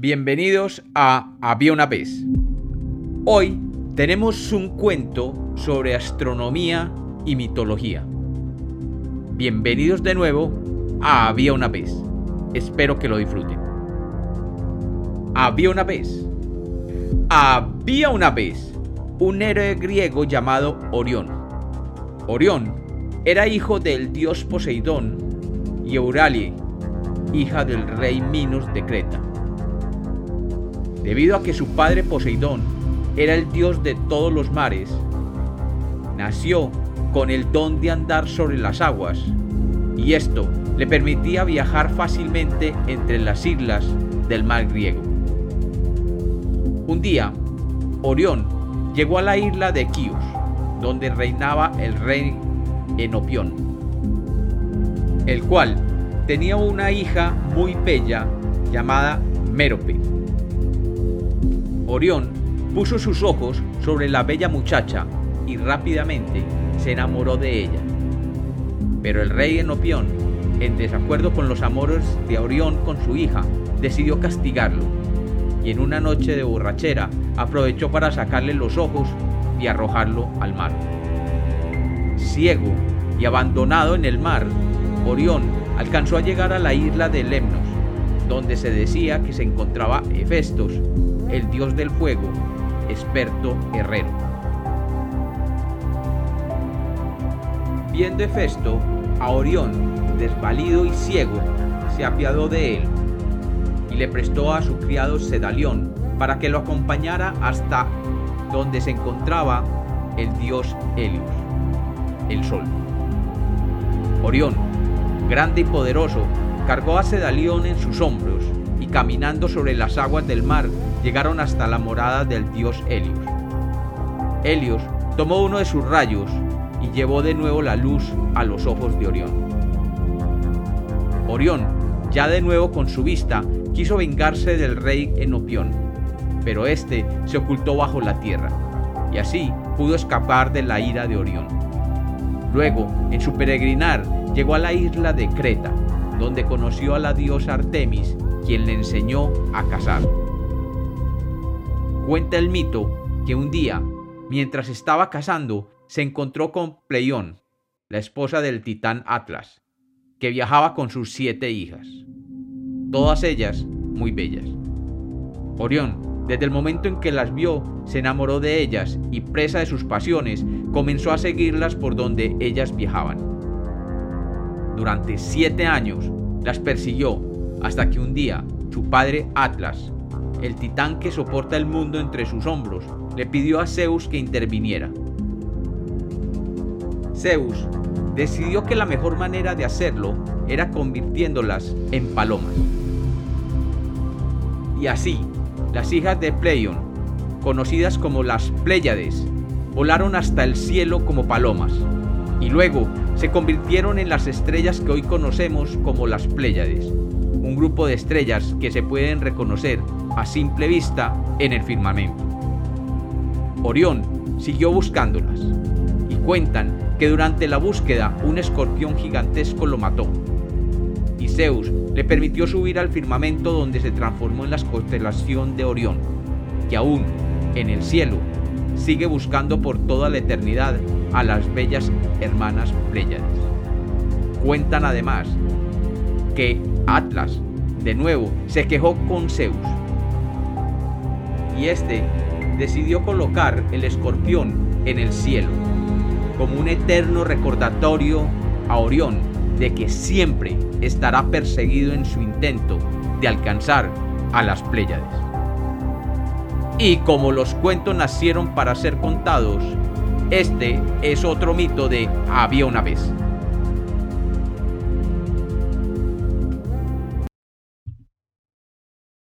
Bienvenidos a Había una vez. Hoy tenemos un cuento sobre astronomía y mitología. Bienvenidos de nuevo a Había una vez. Espero que lo disfruten. Había una vez. Había una vez un héroe griego llamado Orión. Orión era hijo del dios Poseidón y Euralie, hija del rey Minos de Creta debido a que su padre Poseidón era el dios de todos los mares. Nació con el don de andar sobre las aguas, y esto le permitía viajar fácilmente entre las islas del mar griego. Un día, Orión llegó a la isla de Quíos, donde reinaba el rey Enopión, el cual tenía una hija muy bella llamada Mérope. Orión puso sus ojos sobre la bella muchacha y rápidamente se enamoró de ella. Pero el rey Enopión, en desacuerdo con los amores de Orión con su hija, decidió castigarlo y en una noche de borrachera aprovechó para sacarle los ojos y arrojarlo al mar. Ciego y abandonado en el mar, Orión alcanzó a llegar a la isla de Lemnos, donde se decía que se encontraba Hefestos, el dios del fuego, experto herrero. Viendo Hefesto a Orión, desvalido y ciego, se apiadó de él y le prestó a su criado Sedalión para que lo acompañara hasta donde se encontraba el dios Helios, el sol. Orión, grande y poderoso, cargó a Sedalión en sus hombros y caminando sobre las aguas del mar llegaron hasta la morada del dios Helios. Helios tomó uno de sus rayos y llevó de nuevo la luz a los ojos de Orión. Orión, ya de nuevo con su vista, quiso vengarse del rey Enopión, pero éste se ocultó bajo la tierra, y así pudo escapar de la ira de Orión. Luego, en su peregrinar, llegó a la isla de Creta, donde conoció a la diosa Artemis, quien le enseñó a cazar. Cuenta el mito que un día, mientras estaba cazando, se encontró con Pleión, la esposa del titán Atlas, que viajaba con sus siete hijas, todas ellas muy bellas. Orión, desde el momento en que las vio, se enamoró de ellas y presa de sus pasiones, comenzó a seguirlas por donde ellas viajaban. Durante siete años las persiguió hasta que un día su padre Atlas el titán que soporta el mundo entre sus hombros, le pidió a Zeus que interviniera. Zeus decidió que la mejor manera de hacerlo era convirtiéndolas en palomas. Y así, las hijas de Pleion, conocidas como las Pléyades, volaron hasta el cielo como palomas, y luego se convirtieron en las estrellas que hoy conocemos como las Pléyades, un grupo de estrellas que se pueden reconocer a simple vista en el firmamento. Orión siguió buscándolas y cuentan que durante la búsqueda un escorpión gigantesco lo mató. Y Zeus le permitió subir al firmamento donde se transformó en la constelación de Orión, que aún en el cielo sigue buscando por toda la eternidad a las bellas hermanas Pléyades. Cuentan además que Atlas, de nuevo, se quejó con Zeus y este decidió colocar el escorpión en el cielo, como un eterno recordatorio a Orión de que siempre estará perseguido en su intento de alcanzar a las Pléyades. Y como los cuentos nacieron para ser contados, este es otro mito de había una vez.